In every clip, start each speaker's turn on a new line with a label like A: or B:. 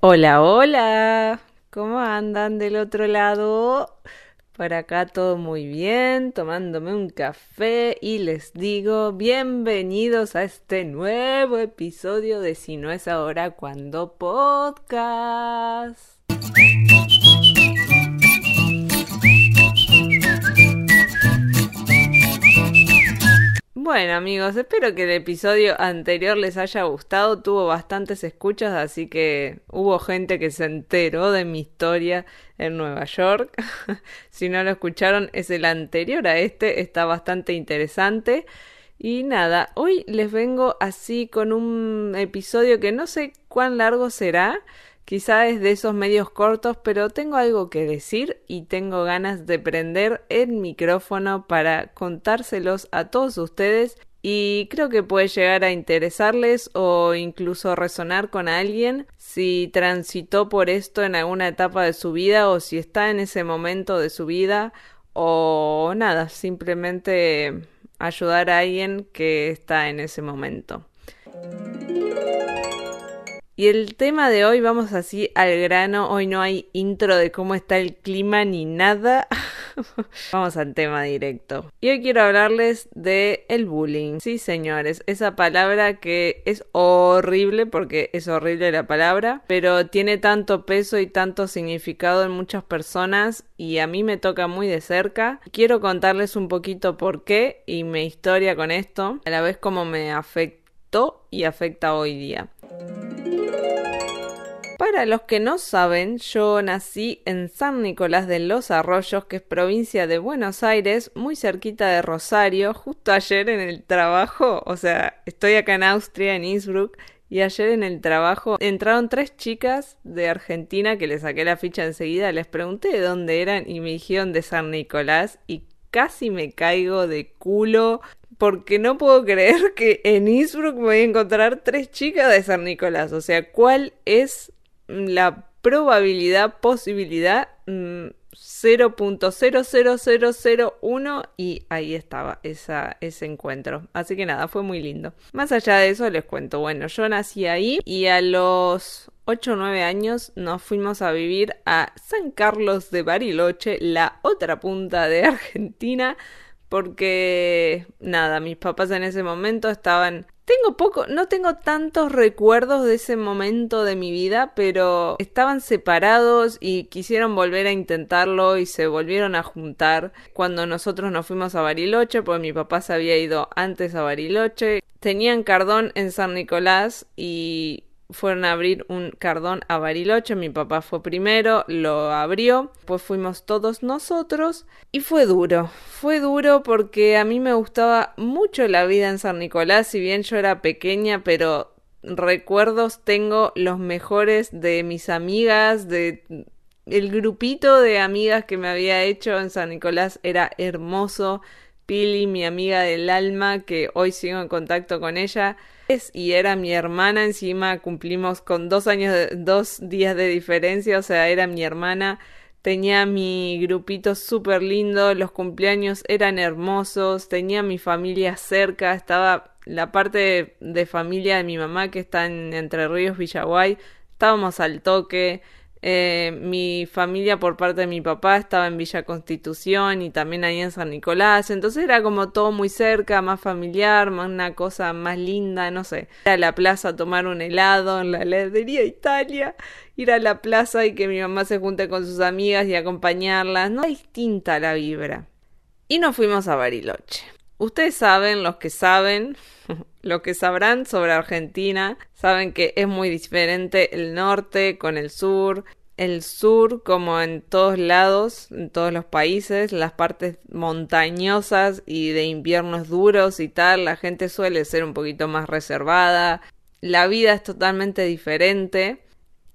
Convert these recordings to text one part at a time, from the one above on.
A: Hola, hola. ¿Cómo andan del otro lado? Por acá todo muy bien, tomándome un café y les digo bienvenidos a este nuevo episodio de Si no es ahora cuando podcast. Bueno amigos, espero que el episodio anterior les haya gustado, tuvo bastantes escuchas, así que hubo gente que se enteró de mi historia en Nueva York. si no lo escucharon, es el anterior a este, está bastante interesante. Y nada, hoy les vengo así con un episodio que no sé cuán largo será, Quizá es de esos medios cortos, pero tengo algo que decir y tengo ganas de prender el micrófono para contárselos a todos ustedes y creo que puede llegar a interesarles o incluso resonar con alguien si transitó por esto en alguna etapa de su vida o si está en ese momento de su vida o nada, simplemente ayudar a alguien que está en ese momento. Y el tema de hoy, vamos así al grano, hoy no hay intro de cómo está el clima ni nada. vamos al tema directo. Y hoy quiero hablarles de el bullying. Sí, señores, esa palabra que es horrible porque es horrible la palabra, pero tiene tanto peso y tanto significado en muchas personas y a mí me toca muy de cerca. Quiero contarles un poquito por qué y mi historia con esto, a la vez cómo me afectó y afecta hoy día. Para los que no saben, yo nací en San Nicolás de los Arroyos, que es provincia de Buenos Aires, muy cerquita de Rosario, justo ayer en el trabajo, o sea, estoy acá en Austria, en Innsbruck, y ayer en el trabajo entraron tres chicas de Argentina que les saqué la ficha enseguida, les pregunté de dónde eran y me dijeron de San Nicolás y casi me caigo de culo porque no puedo creer que en Innsbruck me voy a encontrar tres chicas de San Nicolás. O sea, ¿cuál es la probabilidad, posibilidad 0.00001 mm, y ahí estaba esa, ese encuentro. Así que nada, fue muy lindo. Más allá de eso les cuento, bueno, yo nací ahí y a los 8 o 9 años nos fuimos a vivir a San Carlos de Bariloche, la otra punta de Argentina, porque nada, mis papás en ese momento estaban tengo poco, no tengo tantos recuerdos de ese momento de mi vida, pero estaban separados y quisieron volver a intentarlo y se volvieron a juntar cuando nosotros nos fuimos a Bariloche, porque mi papá se había ido antes a Bariloche. Tenían cardón en San Nicolás y fueron a abrir un cardón a Bariloche, mi papá fue primero, lo abrió, pues fuimos todos nosotros y fue duro, fue duro porque a mí me gustaba mucho la vida en San Nicolás, si bien yo era pequeña, pero recuerdos tengo los mejores de mis amigas, de el grupito de amigas que me había hecho en San Nicolás era hermoso. Pili, mi amiga del alma, que hoy sigo en contacto con ella, y era mi hermana encima, cumplimos con dos años, de, dos días de diferencia, o sea, era mi hermana, tenía mi grupito súper lindo, los cumpleaños eran hermosos, tenía mi familia cerca, estaba la parte de, familia de mi mamá que está en Entre Ríos, Villaguay, estábamos al toque, eh, mi familia por parte de mi papá estaba en Villa Constitución y también ahí en San Nicolás, entonces era como todo muy cerca, más familiar, más una cosa más linda, no sé. Ir a la plaza a tomar un helado en la heladería Italia, ir a la plaza y que mi mamá se junte con sus amigas y acompañarlas, no distinta la vibra. Y nos fuimos a Bariloche. Ustedes saben, los que saben, lo que sabrán sobre Argentina, saben que es muy diferente el norte con el sur. El sur, como en todos lados, en todos los países, las partes montañosas y de inviernos duros y tal, la gente suele ser un poquito más reservada. La vida es totalmente diferente.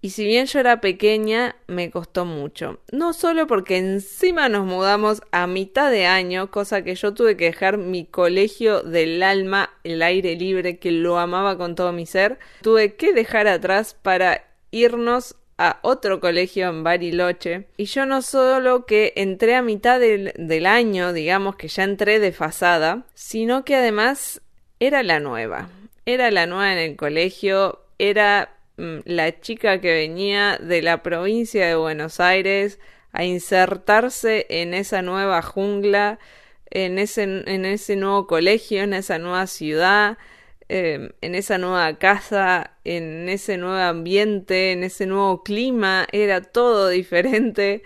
A: Y si bien yo era pequeña, me costó mucho. No solo porque encima nos mudamos a mitad de año, cosa que yo tuve que dejar mi colegio del alma, el aire libre, que lo amaba con todo mi ser, tuve que dejar atrás para irnos a otro colegio en Bariloche. Y yo no solo que entré a mitad del, año, digamos que ya entré desfasada, sino que además era la nueva. Era la nueva en el colegio, era la chica que venía de la provincia de Buenos Aires a insertarse en esa nueva jungla, en ese, en ese nuevo colegio, en esa nueva ciudad, em, en esa nueva casa, en ese nuevo ambiente, en ese nuevo clima, era todo diferente.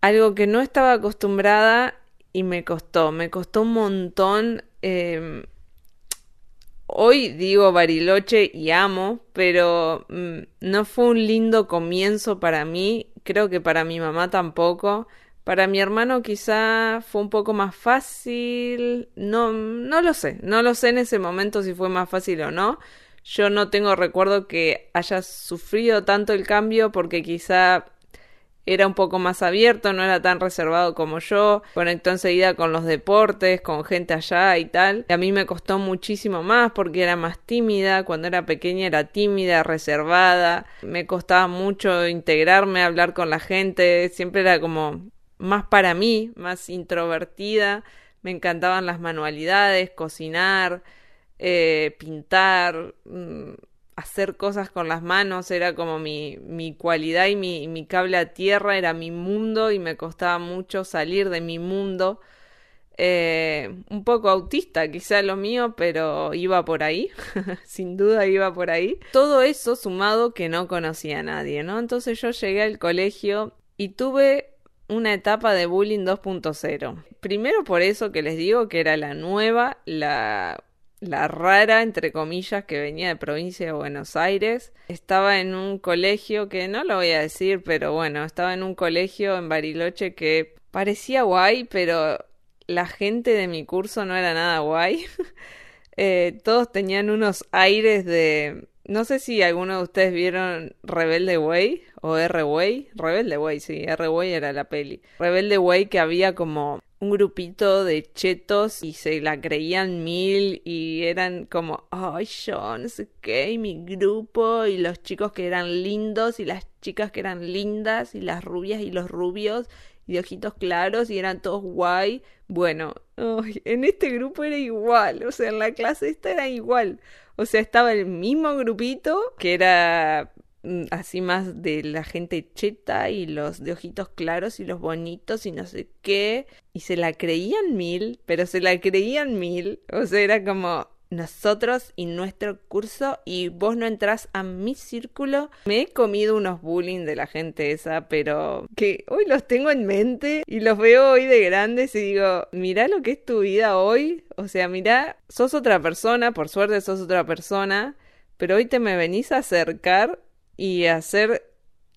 A: Algo que no estaba acostumbrada y me costó, me costó un montón. Em, hoy digo Bariloche y amo, pero mm, no fue un lindo comienzo para mí, creo que para mi mamá tampoco. Para mi hermano quizá fue un poco más fácil, no, no lo sé, no lo sé en ese momento si fue más fácil o no. Yo no tengo recuerdo que haya sufrido tanto el cambio porque quizá era un poco más abierto, no era tan reservado como yo, conectó enseguida con los deportes, con gente allá y tal. a mí me costó muchísimo más porque era más tímida, cuando era pequeña era tímida, reservada, me costaba mucho integrarme, hablar con la gente, siempre era como más para mí, más introvertida, me encantaban las manualidades, cocinar, eh, pintar, mm, hacer cosas con las manos era como mi, mi cualidad y mi, mi, cable a tierra, era mi mundo y me costaba mucho salir de mi mundo. Eh, un poco autista quizá lo mío, pero iba por ahí, sin duda iba por ahí. Todo eso sumado que no conocía a nadie, ¿no? Entonces yo llegué al colegio y tuve una etapa de bullying 2.0. Primero por eso que les digo que era la nueva, la la rara, entre comillas, que venía de provincia de Buenos Aires. Estaba en un colegio que no lo voy a decir, pero bueno, estaba en un colegio en Bariloche que parecía guay, pero la gente de mi curso no era nada guay. eh, todos tenían unos aires de... No sé si alguno de ustedes vieron Rebelde Way o R Way. Rebelde Way, sí, R Way era la peli. Rebelde Way que había como un grupito de chetos y se la creían mil y eran como, ay, yo no qué, mi grupo y los chicos que eran lindos y las chicas que eran lindas y las rubias y los rubios y de ojitos claros y eran todos guay. Bueno, en este grupo era igual, o sea, en la clase esta era igual. O sea, estaba el mismo grupito que era así más de la gente cheta y los de ojitos claros y los bonitos y no sé qué. Y se la creían mil, pero se la creían mil. O sea, era como nosotros y nuestro curso y vos no entras a mi círculo. Me he comido unos bullying de la gente esa, pero que hoy los tengo en mente y los veo hoy de grandes y digo, mirá lo que es tu vida hoy. O sea, mirá, sos otra persona, por suerte sos otra persona, pero hoy te me venís a acercar y hacer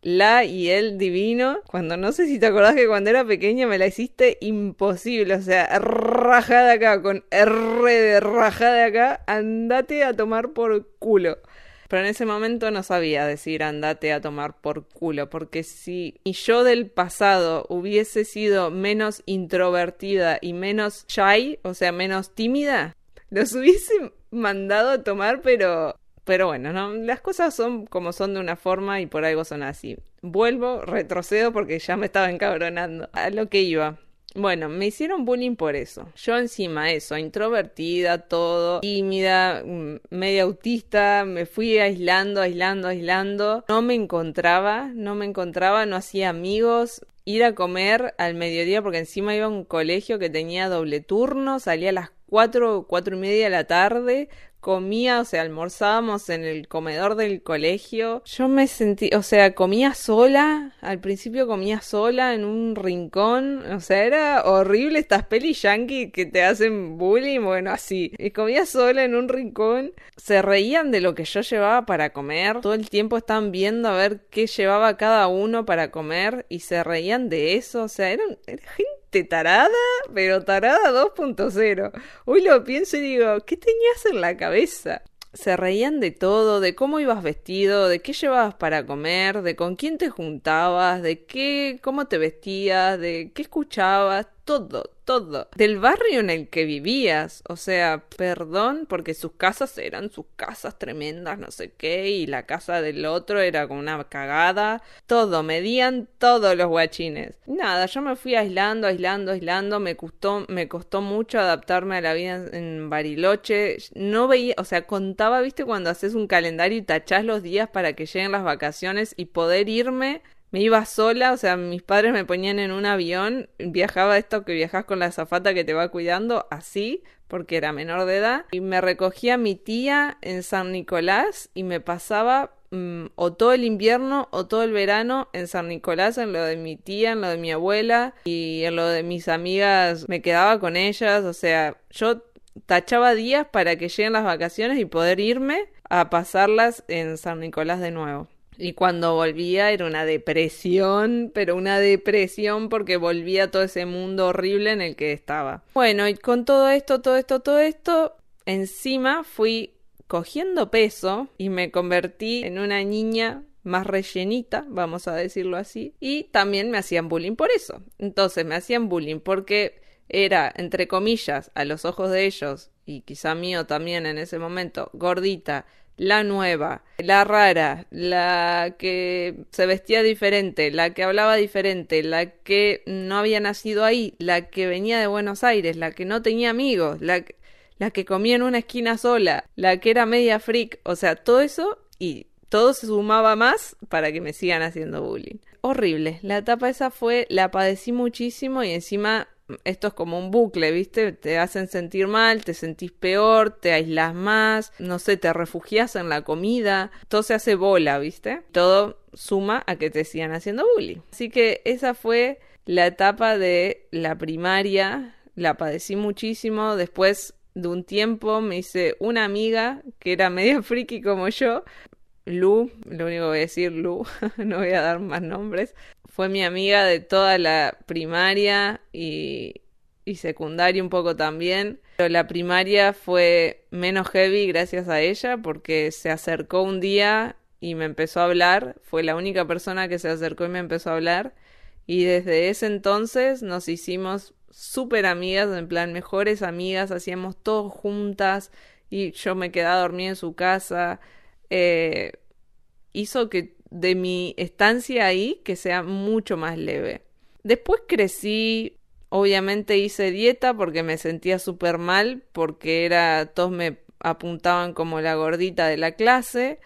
A: la y el divino, cuando no sé si te acordás que cuando era pequeña me la hiciste imposible, o sea, rajada acá, con R de rajada acá, andate a tomar por culo. Pero en ese momento no sabía decir andate a tomar por culo, porque si yo del pasado hubiese sido menos introvertida y menos shy, o sea, menos tímida, los hubiese mandado a tomar, pero pero bueno, ¿no? las cosas son como son de una forma y por algo son así. Vuelvo, retrocedo porque ya me estaba encabronando. A lo que iba. Bueno, me hicieron bullying por eso. Yo encima eso, introvertida, todo, tímida, mm, media autista, me fui aislando, aislando, aislando. No me encontraba, no me encontraba, no hacía amigos. Ir a comer al mediodía porque encima iba a un colegio que tenía doble turno, salía a las cuatro, cuatro y media de la tarde, comía, o sea, almorzábamos en el comedor del colegio. Yo me sentí, o sea, comía sola, al principio comía sola en un rincón, o sea, era horrible estas pelis yankee que te hacen bullying, bueno, así. Y comía sola en un rincón, se reían de lo que yo llevaba para comer, todo el tiempo estaban viendo a ver qué llevaba cada uno para comer y se reían de eso, o sea, eran, era gente tarada, pero tarada 2.0. Hoy lo pienso y digo, ¿qué tenías en la cabeza? Se reían de todo, de cómo ibas vestido, de qué llevabas para comer, de con quién te juntabas, de qué, cómo te vestías, de qué escuchabas, todo, todo. Del barrio en el que vivías. O sea, perdón, porque sus casas eran sus casas tremendas, no sé qué, y la casa del otro era como una cagada. Todo, medían todos los guachines. Nada, yo me fui aislando, aislando, aislando. Me costó, me costó mucho adaptarme a la vida en Bariloche. No veía, o sea, contaba, viste, cuando haces un calendario y tachás los días para que lleguen las vacaciones y poder irme me iba sola, o sea, mis padres me ponían en un avión, viajaba esto que viajas con la azafata que te va cuidando, así, porque era menor de edad, y me recogía mi tía en San Nicolás y me pasaba mm, o todo el invierno o todo el verano en San Nicolás, en lo de mi tía, en lo de mi abuela y en lo de mis amigas, me quedaba con ellas, o sea, yo tachaba días para que lleguen las vacaciones y poder irme a pasarlas en San Nicolás de nuevo. Y cuando volvía era una depresión, pero una depresión porque volvía a todo ese mundo horrible en el que estaba. Bueno, y con todo esto, todo esto, todo esto, encima fui cogiendo peso y me convertí en una niña más rellenita, vamos a decirlo así, y también me hacían bullying por eso. Entonces me hacían bullying porque era, entre comillas, a los ojos de ellos, y quizá mío también en ese momento, gordita, la nueva, la rara, la que se vestía diferente, la que hablaba diferente, la que no había nacido ahí, la que venía de Buenos Aires, la que no tenía amigos, la, la que comía en una esquina sola, la que era media freak, o sea, todo eso y todo se sumaba más para que me sigan haciendo bullying. Horrible, la etapa esa fue, la padecí muchísimo y encima esto es como un bucle, ¿viste? Te hacen sentir mal, te sentís peor, te aislas más, no sé, te refugias en la comida, todo se hace bola, ¿viste? Todo suma a que te sigan haciendo bullying. Así que esa fue la etapa de la primaria, la padecí muchísimo, después de un tiempo me hice una amiga que era medio friki como yo, Lu, lo único que voy a decir Lu, no voy a dar más nombres, fue mi amiga de toda la primaria y, y secundaria un poco también. Pero la primaria fue menos heavy gracias a ella porque se acercó un día y me empezó a hablar. Fue la única persona que se acercó y me empezó a hablar. Y desde ese entonces nos hicimos súper amigas, en plan mejores amigas, hacíamos todo juntas y yo me quedaba dormida en su casa. Eh, hizo que de mi estancia ahí que sea mucho más leve. Después crecí, obviamente hice dieta porque me sentía súper mal, porque era, todos me apuntaban como la gordita de la clase,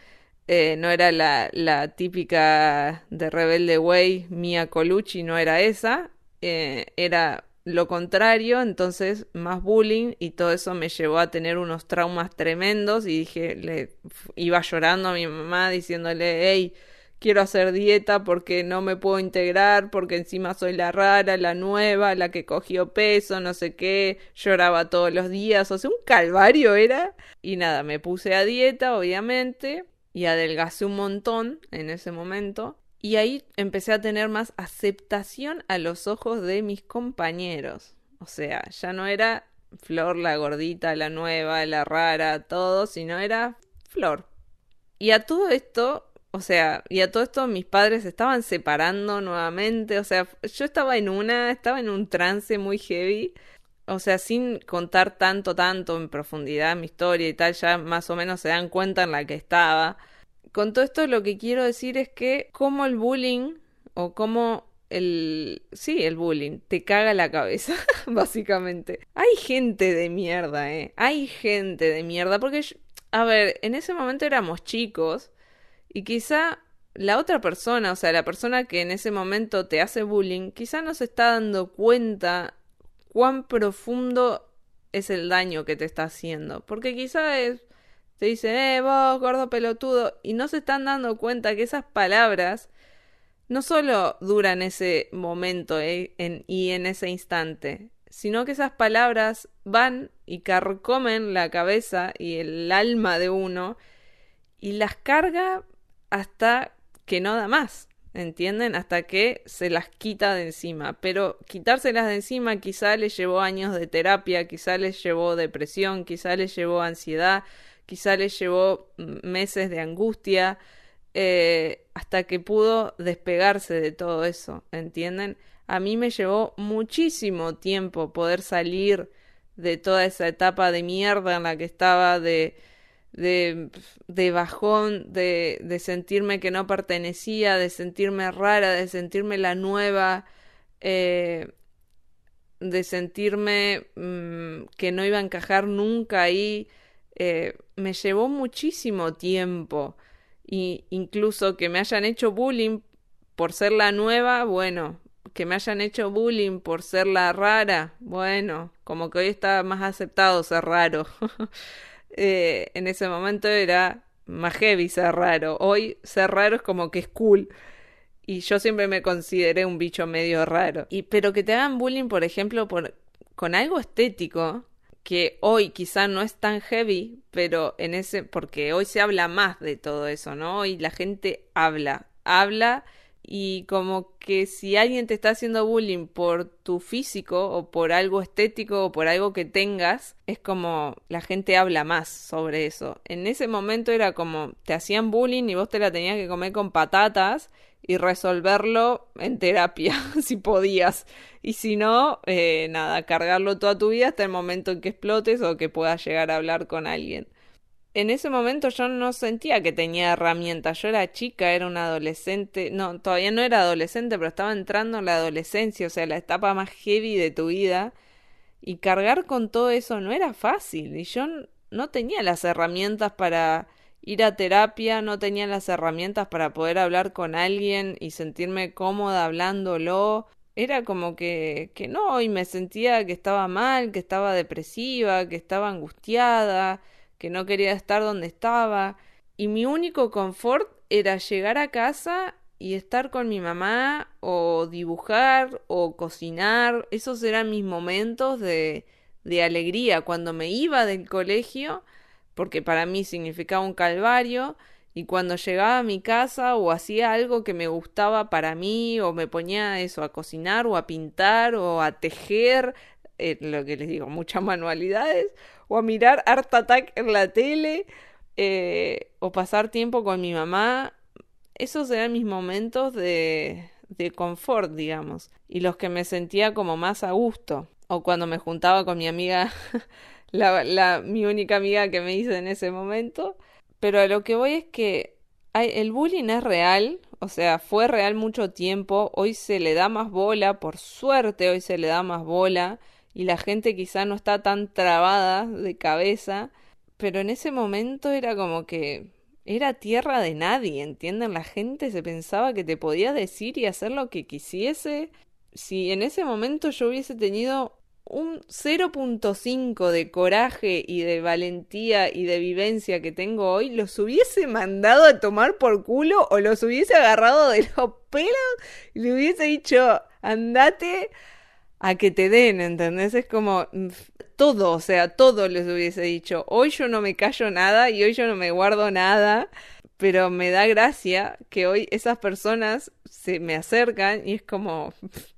A: eh, no era la, la, típica de Rebelde Way, Mia Colucci, no era esa, eh, era lo contrario, entonces más bullying y todo eso me llevó a tener unos traumas tremendos y dije, le iba llorando a mi mamá diciéndole, hey, quiero hacer dieta porque no me puedo integrar, porque encima soy la rara, la nueva, la que cogió peso, no sé qué, lloraba todos los días, o sea, un calvario era. Y nada, me puse a dieta, obviamente, y adelgacé un montón en ese momento. Y ahí empecé a tener más aceptación a los ojos de mis compañeros. O sea, ya no era Flor la gordita, la nueva, la rara, todo, sino era Flor. Y a todo esto, o sea, y a todo esto mis padres se estaban separando nuevamente, o sea, yo estaba en una, estaba en un trance muy heavy, o sea, sin contar tanto, tanto en profundidad mi historia y tal, ya más o menos se dan cuenta en la que estaba. Con todo esto lo que quiero decir es que como el bullying o como el... Sí, el bullying te caga la cabeza, básicamente. Hay gente de mierda, ¿eh? Hay gente de mierda, porque, a ver, en ese momento éramos chicos y quizá la otra persona, o sea, la persona que en ese momento te hace bullying, quizá no se está dando cuenta cuán profundo es el daño que te está haciendo. Porque quizá es, te dicen, eh, vos, gordo pelotudo, y no se están dando cuenta que esas palabras no solo duran ese momento eh, y en ese instante, sino que esas palabras van y carcomen la cabeza y el alma de uno y las carga hasta que no da más, ¿entienden? Hasta que se las quita de encima. Pero quitárselas de encima quizá les llevó años de terapia, quizá les llevó depresión, quizá les llevó ansiedad, quizá les llevó meses de angustia, eh, hasta que pudo despegarse de todo eso, ¿entienden? A mí me llevó muchísimo tiempo poder salir de toda esa etapa de mierda en la que estaba, de, de, bajón, de, de sentirme que no pertenecía, de sentirme rara, de sentirme la nueva, eh, de sentirme mm, que no iba a encajar nunca ahí. Eh, me llevó muchísimo tiempo. Y incluso que me hayan hecho bullying por ser la nueva, bueno, que me hayan hecho bullying por ser la rara, bueno, como que hoy está más aceptado ser raro. Eh, en ese momento era más heavy ser raro. Hoy ser raro es como que es cool. Y yo siempre me consideré un bicho medio raro. Y, pero que te hagan bullying, por ejemplo, por, con algo estético, que hoy quizá no es tan heavy, pero en ese, porque hoy se habla más de todo eso, ¿no? Hoy la gente habla, habla y como que si alguien te está haciendo bullying por tu físico o por algo estético o por algo que tengas, es como la gente habla más sobre eso. En ese momento era como te hacían bullying y vos te la tenías que comer con patatas y resolverlo en terapia, si podías. Y si no, eh, nada, cargarlo toda tu vida hasta el momento en que explotes o que puedas llegar a hablar con alguien en ese momento yo no sentía que tenía herramientas. Yo era chica, era una adolescente. No, todavía no era adolescente, pero estaba entrando en la adolescencia, o sea, la etapa más heavy de tu vida. Y cargar con todo eso no era fácil. Y yo no tenía las herramientas para ir a terapia, no tenía las herramientas para poder hablar con alguien y sentirme cómoda hablándolo. Era como que, que no, y me sentía que estaba mal, que estaba depresiva, que estaba angustiada que no quería estar donde estaba. Y mi único confort era llegar a casa y estar con mi mamá o dibujar o cocinar. Esos eran mis momentos de, de alegría cuando me iba del colegio, porque para mí significaba un calvario. Y cuando llegaba a mi casa o hacía algo que me gustaba para mí, o me ponía eso a cocinar o a pintar o a tejer, eh, lo que les digo, muchas manualidades, o a mirar Art Attack en la tele, eh, o pasar tiempo con mi mamá. Esos eran mis momentos de, de confort, digamos, y los que me sentía como más a gusto. O cuando me juntaba con mi amiga, la, la, mi única amiga que me hice en ese momento. Pero a lo que voy es que hay, el bullying es real, o sea, fue real mucho tiempo, hoy se le da más bola, por suerte hoy se le da más bola, y la gente quizá no está tan trabada de cabeza, pero en ese momento era como que era tierra de nadie, ¿entienden? La gente se pensaba que te podía decir y hacer lo que quisiese. Si en ese momento yo hubiese tenido un 0.5 de coraje y de valentía y de vivencia que tengo hoy, los hubiese mandado a tomar por culo o los hubiese agarrado de los pelos y le hubiese dicho, andate a que te den, ¿entendés? Es como mm, todo, o sea, todo les hubiese dicho. Hoy yo no me callo nada y hoy yo no me guardo nada, pero me da gracia que hoy esas personas se me acercan y es como...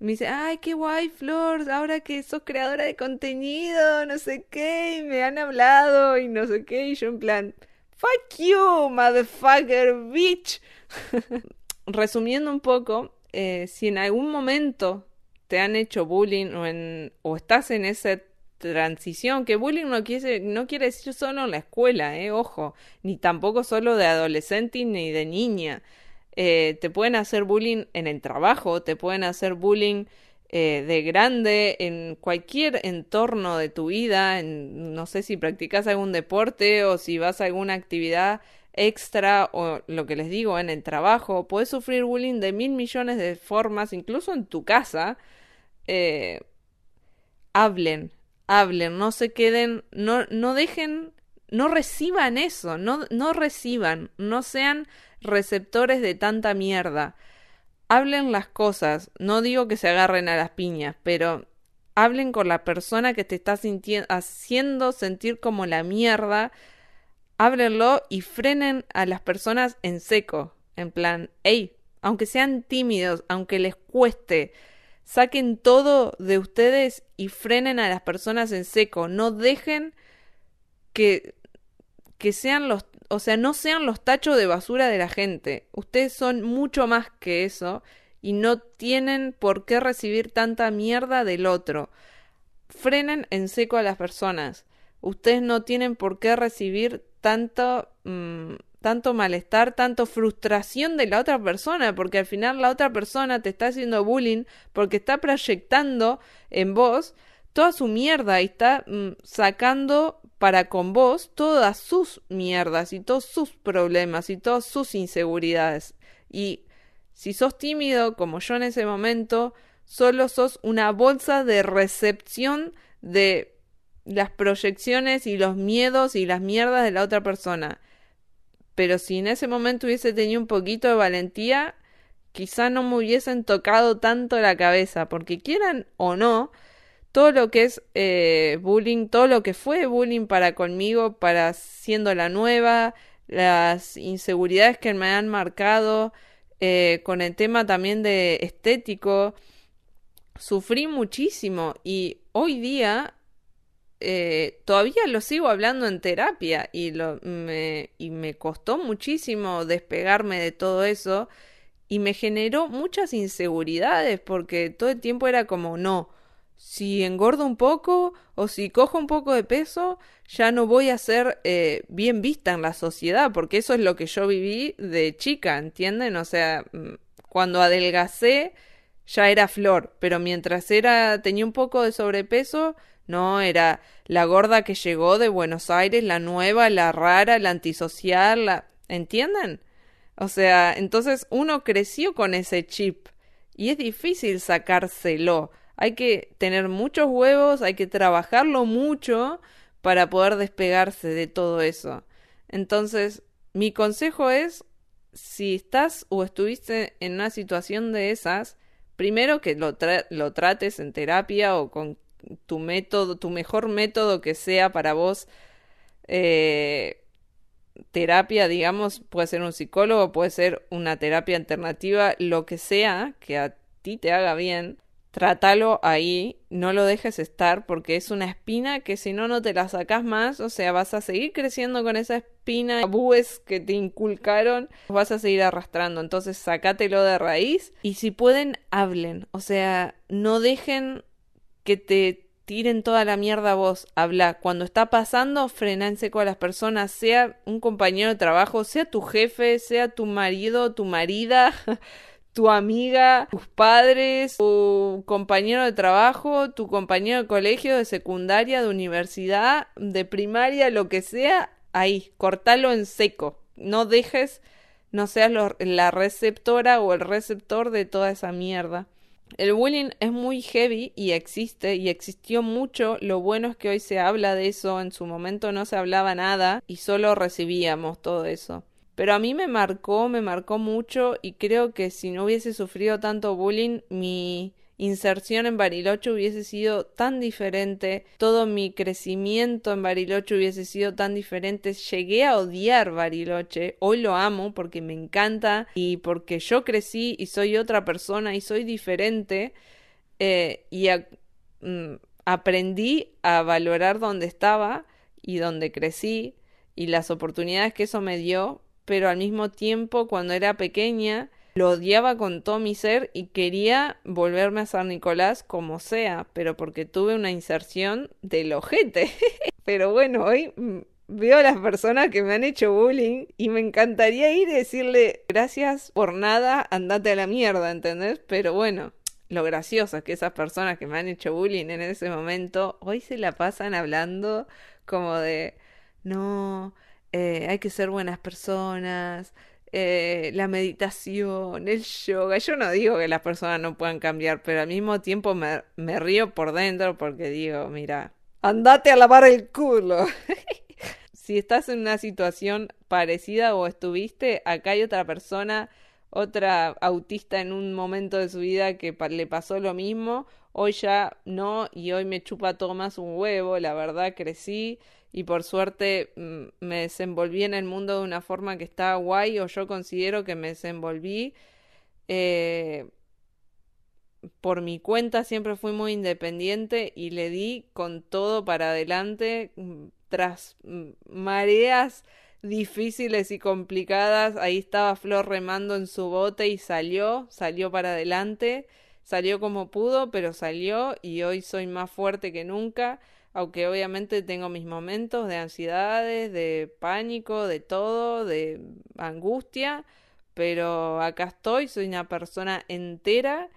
A: Me dice, ay, qué guay, Flor, ahora que sos creadora de contenido, no sé qué, y me han hablado y no sé qué, y yo en plan, fuck you, motherfucker, bitch. Resumiendo un poco, eh, si en algún momento te han hecho bullying o, en, o estás en esa transición, que bullying no quiere, no quiere decir solo en la escuela, eh, ojo, ni tampoco solo de adolescente ni de niña. Eh, te pueden hacer bullying en el trabajo, te pueden hacer bullying eh, de grande en cualquier entorno de tu vida, en, no sé si practicas algún deporte o si vas a alguna actividad extra o lo que les digo en el trabajo, puedes sufrir bullying de mil millones de formas, incluso en tu casa, eh, hablen, hablen, no se queden, no, no dejen, no reciban eso, no, no reciban, no sean receptores de tanta mierda. Hablen las cosas, no digo que se agarren a las piñas, pero hablen con la persona que te está haciendo sentir como la mierda, háblenlo y frenen a las personas en seco, en plan, hey, aunque sean tímidos, aunque les cueste, Saquen todo de ustedes y frenen a las personas en seco. No dejen que, que sean los, o sea, no sean los tachos de basura de la gente. Ustedes son mucho más que eso y no tienen por qué recibir tanta mierda del otro. Frenen en seco a las personas. Ustedes no tienen por qué recibir tanto, mm, tanto malestar, tanto frustración de la otra persona, porque al final la otra persona te está haciendo bullying porque está proyectando en vos toda su mierda y está mm, sacando para con vos todas sus mierdas y todos sus problemas y todas sus inseguridades. Y si sos tímido, como yo en ese momento, solo sos una bolsa de recepción de las proyecciones y los miedos y las mierdas de la otra persona. Pero si en ese momento hubiese tenido un poquito de valentía, quizá no me hubiesen tocado tanto la cabeza, porque quieran o no, todo lo que es eh, bullying, todo lo que fue bullying para conmigo, para siendo la nueva, las inseguridades que me han marcado, eh, con el tema también de estético, sufrí muchísimo y hoy día eh, todavía lo sigo hablando en terapia y, lo, me, y me costó muchísimo despegarme de todo eso y me generó muchas inseguridades porque todo el tiempo era como no, si engordo un poco o si cojo un poco de peso, ya no voy a ser eh, bien vista en la sociedad, porque eso es lo que yo viví de chica, ¿entienden? O sea, mm, cuando adelgacé ya era flor, pero mientras era tenía un poco de sobrepeso, no era la gorda que llegó de Buenos Aires, la nueva, la rara, la antisocial, la ¿entienden? O sea, entonces uno creció con ese chip y es difícil sacárselo hay que tener muchos huevos, hay que trabajarlo mucho para poder despegarse de todo eso. Entonces, mi consejo es, si estás o estuviste en una situación de esas, primero que lo, lo trates en terapia o con tu método, tu mejor método que sea para vos. Eh, terapia, digamos, puede ser un psicólogo, puede ser una terapia alternativa, lo que sea que a ti te haga bien trátalo ahí, no lo dejes estar porque es una espina que si no no te la sacas más, o sea, vas a seguir creciendo con esa espina, búes que te inculcaron, vas a seguir arrastrando, entonces sacátelo de raíz y si pueden hablen, o sea, no dejen que te tiren toda la mierda a vos, habla. Cuando está pasando, frena en seco a las personas, sea un compañero de trabajo, sea tu jefe, sea tu marido, tu marida, tu amiga, tus padres, tu compañero de trabajo, tu compañero de colegio, de secundaria, de universidad, de primaria, lo que sea, ahí, cortalo en seco. No dejes, no seas la receptora o el receptor de toda esa mierda. El bullying es muy heavy y existe y existió mucho. Lo bueno es que hoy se habla de eso. En su momento no se hablaba nada y solo recibíamos todo eso. Pero a mí me marcó, me marcó mucho y creo que si no hubiese sufrido tanto bullying, mi inserción en Bariloche hubiese sido tan diferente, todo mi crecimiento en Bariloche hubiese sido tan diferente. Llegué a odiar Bariloche, hoy lo amo porque me encanta y porque yo crecí y soy otra persona y soy diferente eh, y mm, aprendí a valorar donde estaba y donde crecí y las oportunidades que eso me dio pero al mismo tiempo cuando era pequeña lo odiaba con todo mi ser y quería volverme a San Nicolás como sea, pero porque tuve una inserción del ojete. pero bueno, hoy veo a las personas que me han hecho bullying y me encantaría ir y decirle gracias por nada, andate a la mierda, ¿entendés? Pero bueno, lo gracioso es que esas personas que me han hecho bullying en ese momento hoy se la pasan hablando como de no, eh, hay que ser buenas personas, eh, la meditación, el yoga. Yo no digo que las personas no puedan cambiar, pero al mismo tiempo me, me río por dentro porque digo, mira, andate a lavar el culo. si estás en una situación parecida o estuviste, acá hay otra persona, otra autista en un momento de su vida que le pasó lo mismo. Hoy ya no, y hoy me chupa todo más un huevo, la verdad crecí y por suerte mm, me desenvolví en el mundo de una forma que está guay o yo considero que me desenvolví eh, por mi cuenta siempre fui muy independiente y le di con todo para adelante mm, tras mm, mareas difíciles y complicadas, ahí estaba Flor remando en su bote y salió, salió para adelante, salió como pudo, pero salió y hoy soy más fuerte que nunca, aunque obviamente tengo mis momentos de ansiedades, de pánico, de todo, de angustia, pero acá estoy, soy una persona entera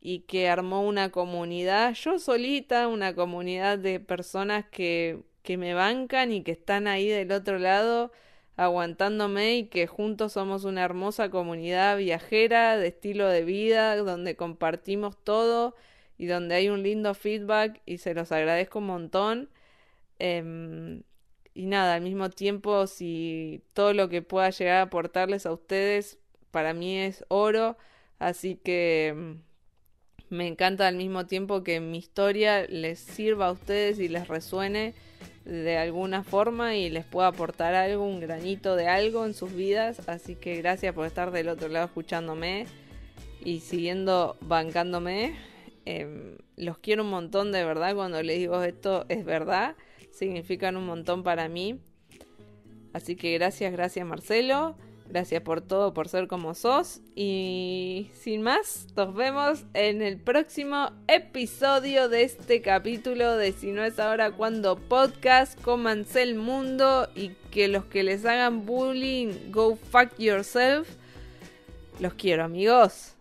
A: y que armó una comunidad, yo solita, una comunidad de personas que, que me bancan y que están ahí del otro lado aguantándome y que juntos somos una hermosa comunidad viajera de estilo de vida donde compartimos todo y donde hay un lindo feedback y se los agradezco un montón. Em, y nada, al mismo tiempo, si todo lo que pueda llegar a aportarles a ustedes, para mí es oro. Así que em, me encanta al mismo tiempo que mi historia les sirva a ustedes y les resuene de alguna forma y les pueda aportar algo, un granito de algo en sus vidas. Así que gracias por estar del otro lado escuchándome y siguiendo bancándome. Em, los quiero un montón de verdad. Cuando les digo esto es verdad. Significan un montón para mí. Así que gracias, gracias Marcelo. Gracias por todo, por ser como sos. Y sin más, nos vemos en el próximo episodio de este capítulo de Si no es ahora cuando podcast. Cómanse el mundo y que los que les hagan bullying, go fuck yourself. Los quiero amigos.